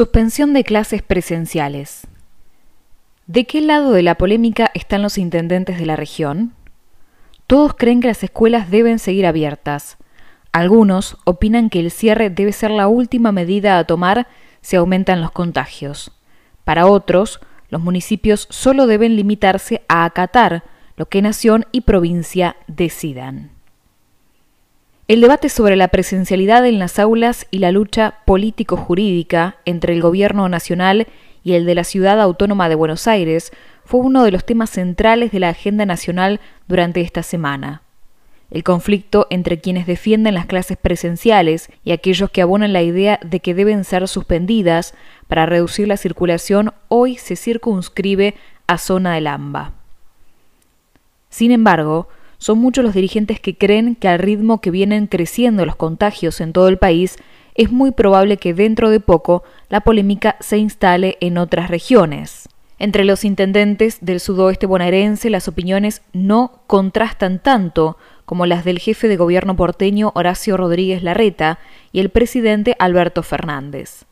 Suspensión de clases presenciales. ¿De qué lado de la polémica están los intendentes de la región? Todos creen que las escuelas deben seguir abiertas. Algunos opinan que el cierre debe ser la última medida a tomar si aumentan los contagios. Para otros, los municipios solo deben limitarse a acatar lo que nación y provincia decidan. El debate sobre la presencialidad en las aulas y la lucha político-jurídica entre el gobierno nacional y el de la Ciudad Autónoma de Buenos Aires fue uno de los temas centrales de la agenda nacional durante esta semana. El conflicto entre quienes defienden las clases presenciales y aquellos que abonan la idea de que deben ser suspendidas para reducir la circulación hoy se circunscribe a zona del AMBA. Sin embargo, son muchos los dirigentes que creen que al ritmo que vienen creciendo los contagios en todo el país, es muy probable que dentro de poco la polémica se instale en otras regiones. Entre los intendentes del sudoeste bonaerense las opiniones no contrastan tanto como las del jefe de gobierno porteño Horacio Rodríguez Larreta y el presidente Alberto Fernández.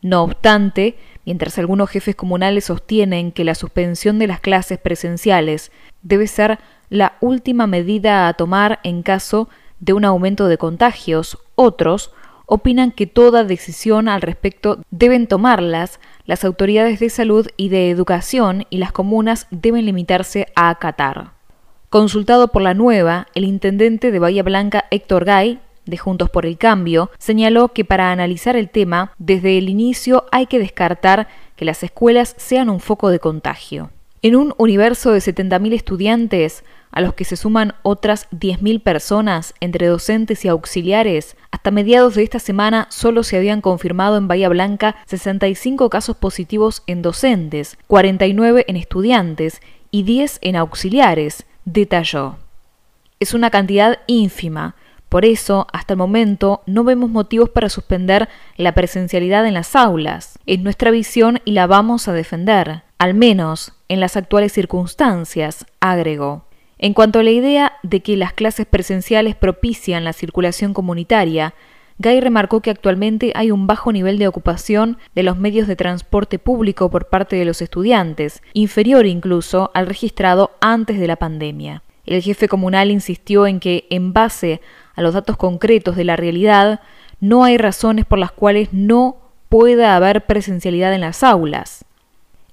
No obstante, mientras algunos jefes comunales sostienen que la suspensión de las clases presenciales debe ser la última medida a tomar en caso de un aumento de contagios, otros opinan que toda decisión al respecto deben tomarlas las autoridades de salud y de educación y las comunas deben limitarse a acatar. Consultado por la nueva, el intendente de Bahía Blanca, Héctor Gay, de Juntos por el Cambio, señaló que para analizar el tema, desde el inicio hay que descartar que las escuelas sean un foco de contagio. En un universo de 70.000 estudiantes, a los que se suman otras 10.000 personas entre docentes y auxiliares, hasta mediados de esta semana solo se habían confirmado en Bahía Blanca 65 casos positivos en docentes, 49 en estudiantes y 10 en auxiliares, detalló. Es una cantidad ínfima, por eso, hasta el momento, no vemos motivos para suspender la presencialidad en las aulas. Es nuestra visión y la vamos a defender, al menos en las actuales circunstancias, agregó. En cuanto a la idea de que las clases presenciales propician la circulación comunitaria, Gay remarcó que actualmente hay un bajo nivel de ocupación de los medios de transporte público por parte de los estudiantes, inferior incluso al registrado antes de la pandemia. El jefe comunal insistió en que, en base a los datos concretos de la realidad, no hay razones por las cuales no pueda haber presencialidad en las aulas.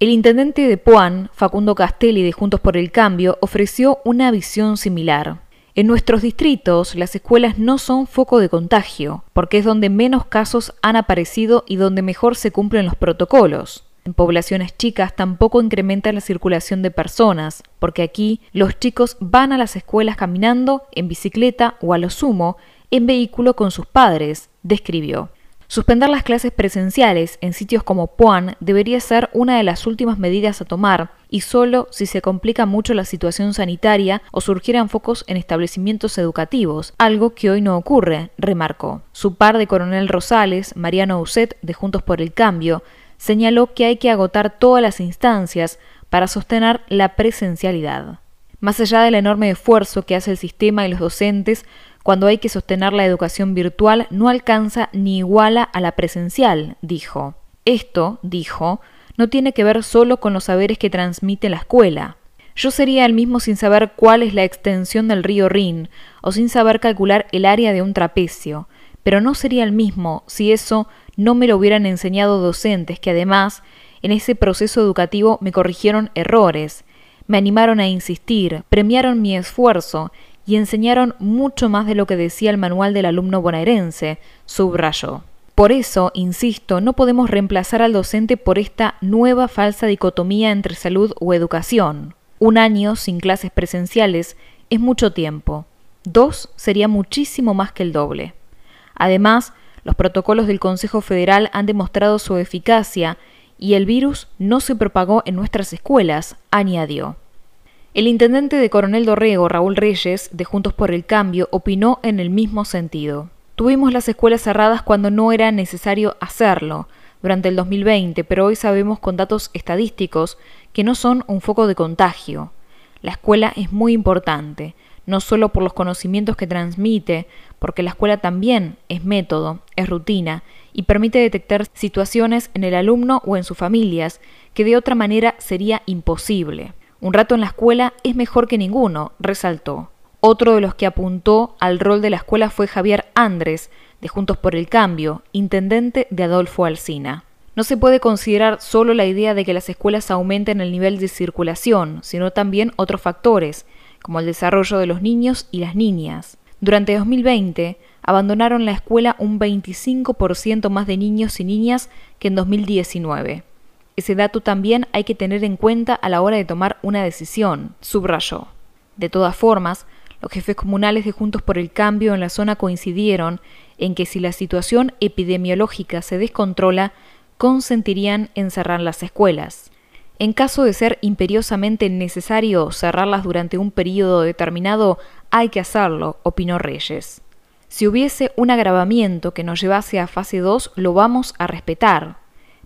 El intendente de Puan, Facundo Castelli de Juntos por el Cambio, ofreció una visión similar. En nuestros distritos las escuelas no son foco de contagio, porque es donde menos casos han aparecido y donde mejor se cumplen los protocolos. En poblaciones chicas tampoco incrementa la circulación de personas, porque aquí los chicos van a las escuelas caminando, en bicicleta o a lo sumo, en vehículo con sus padres, describió. Suspender las clases presenciales en sitios como Puan debería ser una de las últimas medidas a tomar, y solo si se complica mucho la situación sanitaria o surgieran focos en establecimientos educativos, algo que hoy no ocurre, remarcó. Su par de Coronel Rosales, Mariano Uset, de Juntos por el Cambio, señaló que hay que agotar todas las instancias para sostener la presencialidad. Más allá del enorme esfuerzo que hace el sistema y los docentes, cuando hay que sostener la educación virtual no alcanza ni iguala a la presencial, dijo. Esto, dijo, no tiene que ver solo con los saberes que transmite la escuela. Yo sería el mismo sin saber cuál es la extensión del río Rin, o sin saber calcular el área de un trapecio, pero no sería el mismo si eso no me lo hubieran enseñado docentes que además en ese proceso educativo me corrigieron errores, me animaron a insistir, premiaron mi esfuerzo y enseñaron mucho más de lo que decía el manual del alumno bonaerense, subrayó. Por eso, insisto, no podemos reemplazar al docente por esta nueva falsa dicotomía entre salud o educación. Un año sin clases presenciales es mucho tiempo. Dos sería muchísimo más que el doble. Además, los protocolos del Consejo Federal han demostrado su eficacia y el virus no se propagó en nuestras escuelas, añadió. El intendente de Coronel Dorrego, Raúl Reyes, de Juntos por el Cambio, opinó en el mismo sentido. Tuvimos las escuelas cerradas cuando no era necesario hacerlo, durante el 2020, pero hoy sabemos con datos estadísticos que no son un foco de contagio. La escuela es muy importante, no solo por los conocimientos que transmite, porque la escuela también es método, es rutina, y permite detectar situaciones en el alumno o en sus familias que de otra manera sería imposible. Un rato en la escuela es mejor que ninguno, resaltó. Otro de los que apuntó al rol de la escuela fue Javier Andrés, de Juntos por el Cambio, intendente de Adolfo Alsina. No se puede considerar solo la idea de que las escuelas aumenten el nivel de circulación, sino también otros factores, como el desarrollo de los niños y las niñas. Durante 2020, abandonaron la escuela un 25% más de niños y niñas que en 2019. Ese dato también hay que tener en cuenta a la hora de tomar una decisión, subrayó. De todas formas, los jefes comunales de Juntos por el Cambio en la zona coincidieron en que si la situación epidemiológica se descontrola, consentirían en cerrar las escuelas. En caso de ser imperiosamente necesario cerrarlas durante un periodo determinado, hay que hacerlo, opinó Reyes. Si hubiese un agravamiento que nos llevase a fase 2, lo vamos a respetar.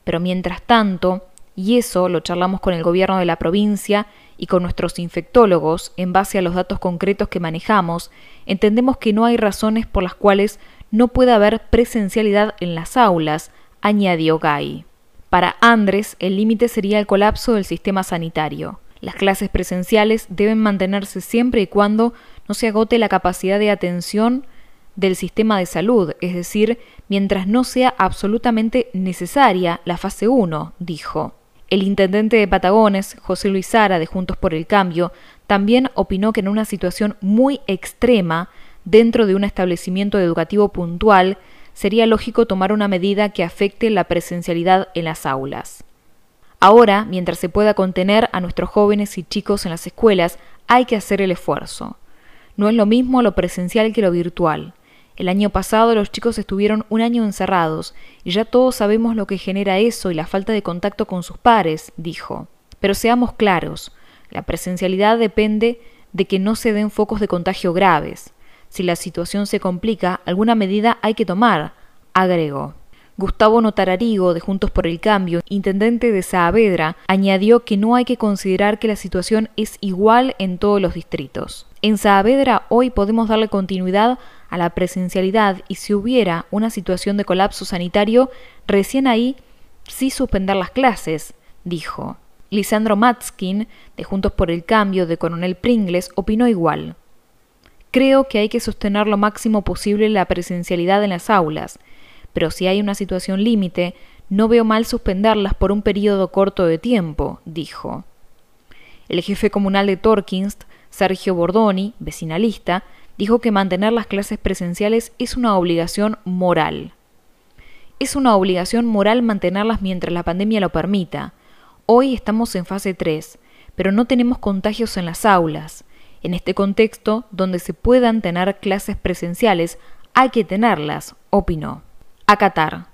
Pero mientras tanto, y eso lo charlamos con el gobierno de la provincia y con nuestros infectólogos en base a los datos concretos que manejamos, entendemos que no hay razones por las cuales no pueda haber presencialidad en las aulas, añadió Gay. Para Andrés, el límite sería el colapso del sistema sanitario. Las clases presenciales deben mantenerse siempre y cuando no se agote la capacidad de atención del sistema de salud, es decir, mientras no sea absolutamente necesaria la fase 1, dijo. El intendente de Patagones, José Luis Sara, de Juntos por el Cambio, también opinó que en una situación muy extrema, dentro de un establecimiento educativo puntual, sería lógico tomar una medida que afecte la presencialidad en las aulas. Ahora, mientras se pueda contener a nuestros jóvenes y chicos en las escuelas, hay que hacer el esfuerzo. No es lo mismo lo presencial que lo virtual. El año pasado los chicos estuvieron un año encerrados y ya todos sabemos lo que genera eso y la falta de contacto con sus pares, dijo. Pero seamos claros, la presencialidad depende de que no se den focos de contagio graves. Si la situación se complica, alguna medida hay que tomar, agregó. Gustavo Notararigo, de Juntos por el Cambio, intendente de Saavedra, añadió que no hay que considerar que la situación es igual en todos los distritos. En Saavedra hoy podemos darle continuidad a la presencialidad y si hubiera una situación de colapso sanitario, recién ahí sí suspender las clases, dijo. Lisandro Matskin, de Juntos por el Cambio, de Coronel Pringles, opinó igual. Creo que hay que sostener lo máximo posible la presencialidad en las aulas, pero si hay una situación límite, no veo mal suspenderlas por un periodo corto de tiempo, dijo. El jefe comunal de Torkinst, Sergio Bordoni, vecinalista, dijo que mantener las clases presenciales es una obligación moral. Es una obligación moral mantenerlas mientras la pandemia lo permita. Hoy estamos en fase 3, pero no tenemos contagios en las aulas. En este contexto, donde se puedan tener clases presenciales, hay que tenerlas, opinó acatar.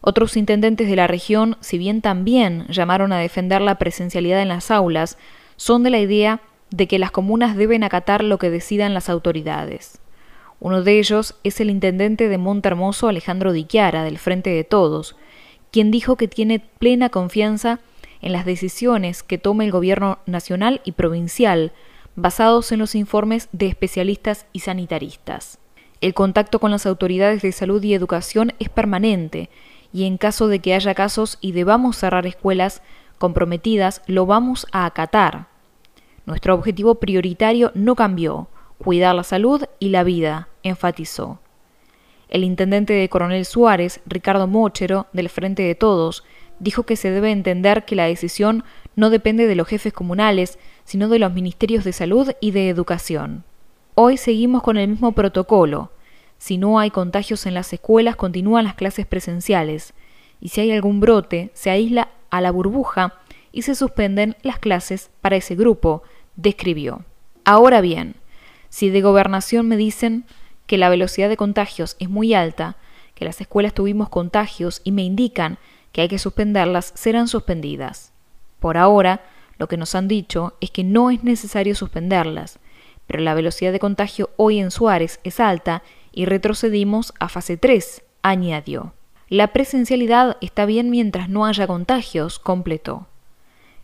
Otros intendentes de la región, si bien también llamaron a defender la presencialidad en las aulas, son de la idea de que las comunas deben acatar lo que decidan las autoridades. Uno de ellos es el intendente de Montermoso, Alejandro Diquiara, del Frente de Todos, quien dijo que tiene plena confianza en las decisiones que tome el gobierno nacional y provincial, basados en los informes de especialistas y sanitaristas. El contacto con las autoridades de salud y educación es permanente y en caso de que haya casos y debamos cerrar escuelas comprometidas, lo vamos a acatar. Nuestro objetivo prioritario no cambió, cuidar la salud y la vida, enfatizó. El intendente de Coronel Suárez, Ricardo Mochero, del Frente de Todos, dijo que se debe entender que la decisión no depende de los jefes comunales, sino de los ministerios de salud y de educación. Hoy seguimos con el mismo protocolo. Si no hay contagios en las escuelas, continúan las clases presenciales. Y si hay algún brote, se aísla a la burbuja y se suspenden las clases para ese grupo, describió. Ahora bien, si de gobernación me dicen que la velocidad de contagios es muy alta, que las escuelas tuvimos contagios y me indican que hay que suspenderlas, serán suspendidas. Por ahora, lo que nos han dicho es que no es necesario suspenderlas, pero la velocidad de contagio hoy en Suárez es alta y retrocedimos a fase 3, añadió. La presencialidad está bien mientras no haya contagios, completó.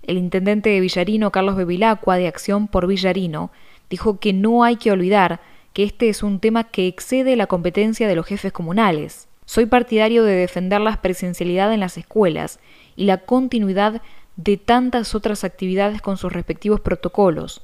El intendente de Villarino, Carlos Bevilacqua, de Acción por Villarino, dijo que no hay que olvidar que este es un tema que excede la competencia de los jefes comunales. Soy partidario de defender la presencialidad en las escuelas y la continuidad de tantas otras actividades con sus respectivos protocolos,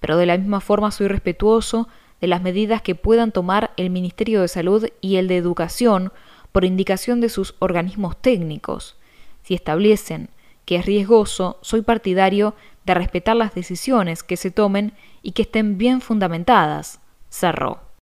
pero de la misma forma soy respetuoso de las medidas que puedan tomar el Ministerio de Salud y el de Educación por indicación de sus organismos técnicos. Si establecen que es riesgoso, soy partidario de respetar las decisiones que se tomen y que estén bien fundamentadas, cerró.